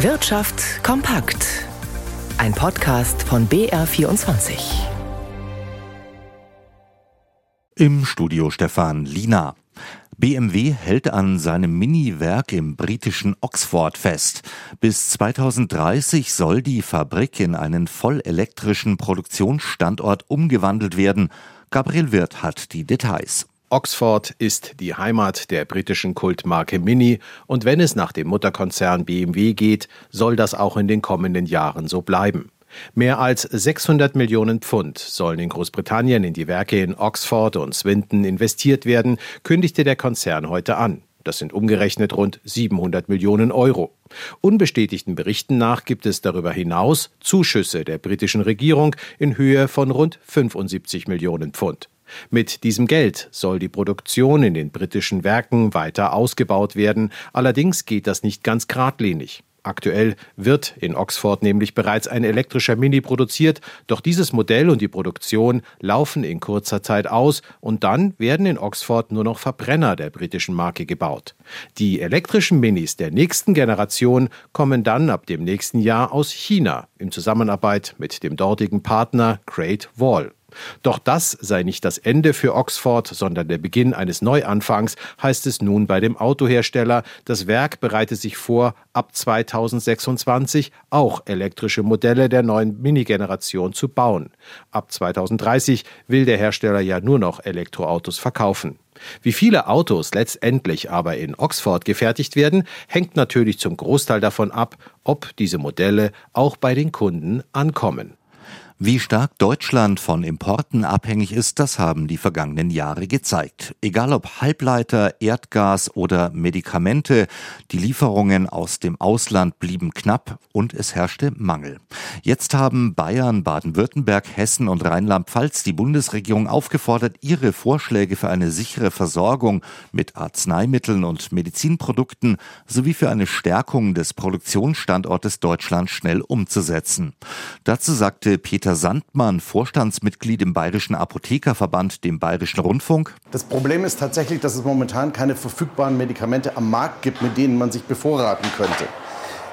Wirtschaft kompakt. Ein Podcast von BR24. Im Studio Stefan Lina. BMW hält an seinem Mini-Werk im britischen Oxford fest. Bis 2030 soll die Fabrik in einen vollelektrischen Produktionsstandort umgewandelt werden. Gabriel Wirth hat die Details. Oxford ist die Heimat der britischen Kultmarke Mini und wenn es nach dem Mutterkonzern BMW geht, soll das auch in den kommenden Jahren so bleiben. Mehr als 600 Millionen Pfund sollen in Großbritannien in die Werke in Oxford und Swinton investiert werden, kündigte der Konzern heute an. Das sind umgerechnet rund 700 Millionen Euro. Unbestätigten Berichten nach gibt es darüber hinaus Zuschüsse der britischen Regierung in Höhe von rund 75 Millionen Pfund. Mit diesem Geld soll die Produktion in den britischen Werken weiter ausgebaut werden, allerdings geht das nicht ganz geradlinig. Aktuell wird in Oxford nämlich bereits ein elektrischer Mini produziert, doch dieses Modell und die Produktion laufen in kurzer Zeit aus und dann werden in Oxford nur noch Verbrenner der britischen Marke gebaut. Die elektrischen Minis der nächsten Generation kommen dann ab dem nächsten Jahr aus China in Zusammenarbeit mit dem dortigen Partner Great Wall. Doch das sei nicht das Ende für Oxford, sondern der Beginn eines Neuanfangs, heißt es nun bei dem Autohersteller. Das Werk bereitet sich vor, ab 2026 auch elektrische Modelle der neuen Mini-Generation zu bauen. Ab 2030 will der Hersteller ja nur noch Elektroautos verkaufen. Wie viele Autos letztendlich aber in Oxford gefertigt werden, hängt natürlich zum Großteil davon ab, ob diese Modelle auch bei den Kunden ankommen. Wie stark Deutschland von Importen abhängig ist, das haben die vergangenen Jahre gezeigt. Egal ob Halbleiter, Erdgas oder Medikamente, die Lieferungen aus dem Ausland blieben knapp und es herrschte Mangel. Jetzt haben Bayern, Baden-Württemberg, Hessen und Rheinland-Pfalz die Bundesregierung aufgefordert, ihre Vorschläge für eine sichere Versorgung mit Arzneimitteln und Medizinprodukten sowie für eine Stärkung des Produktionsstandortes Deutschland schnell umzusetzen. Dazu sagte Peter Peter Sandmann, Vorstandsmitglied im Bayerischen Apothekerverband, dem Bayerischen Rundfunk. Das Problem ist tatsächlich, dass es momentan keine verfügbaren Medikamente am Markt gibt, mit denen man sich bevorraten könnte.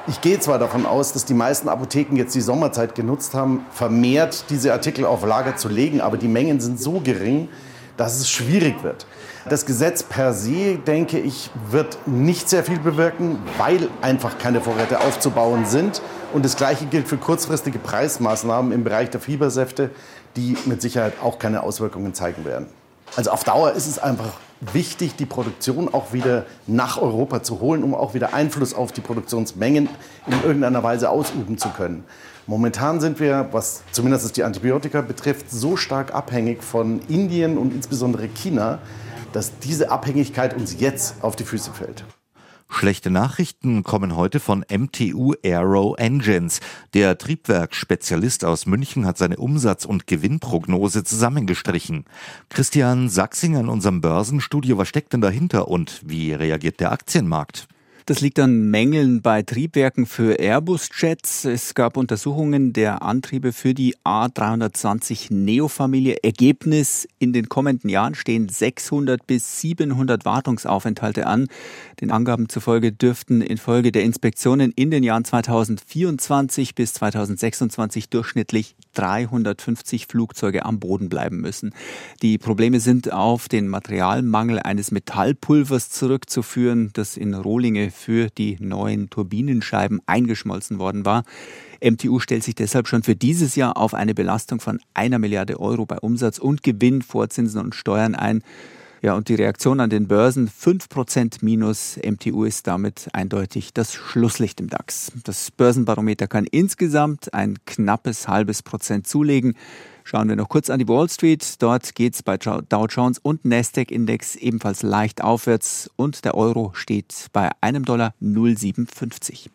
Ich gehe zwar davon aus, dass die meisten Apotheken jetzt die Sommerzeit genutzt haben, vermehrt diese Artikel auf Lager zu legen, aber die Mengen sind so gering, dass es schwierig wird. Das Gesetz per se, denke ich, wird nicht sehr viel bewirken, weil einfach keine Vorräte aufzubauen sind. Und das Gleiche gilt für kurzfristige Preismaßnahmen im Bereich der Fiebersäfte, die mit Sicherheit auch keine Auswirkungen zeigen werden. Also auf Dauer ist es einfach wichtig, die Produktion auch wieder nach Europa zu holen, um auch wieder Einfluss auf die Produktionsmengen in irgendeiner Weise ausüben zu können. Momentan sind wir, was zumindest die Antibiotika betrifft, so stark abhängig von Indien und insbesondere China, dass diese Abhängigkeit uns jetzt auf die Füße fällt. Schlechte Nachrichten kommen heute von MTU Aero Engines. Der Triebwerksspezialist aus München hat seine Umsatz- und Gewinnprognose zusammengestrichen. Christian Sachsinger in unserem Börsenstudio, was steckt denn dahinter und wie reagiert der Aktienmarkt? Das liegt an Mängeln bei Triebwerken für Airbus-Jets. Es gab Untersuchungen der Antriebe für die A320 Neo-Familie. Ergebnis, in den kommenden Jahren stehen 600 bis 700 Wartungsaufenthalte an. Den Angaben zufolge dürften infolge der Inspektionen in den Jahren 2024 bis 2026 durchschnittlich 350 Flugzeuge am Boden bleiben müssen. Die Probleme sind auf den Materialmangel eines Metallpulvers zurückzuführen, das in Rohlinge für die neuen Turbinenscheiben eingeschmolzen worden war. MTU stellt sich deshalb schon für dieses Jahr auf eine Belastung von einer Milliarde Euro bei Umsatz und Gewinn vor Zinsen und Steuern ein. Ja, und die Reaktion an den Börsen 5% minus MTU ist damit eindeutig das Schlusslicht im DAX. Das Börsenbarometer kann insgesamt ein knappes halbes Prozent zulegen. Schauen wir noch kurz an die Wall Street. Dort geht es bei Dow Jones und Nasdaq-Index ebenfalls leicht aufwärts und der Euro steht bei einem Dollar 0,57.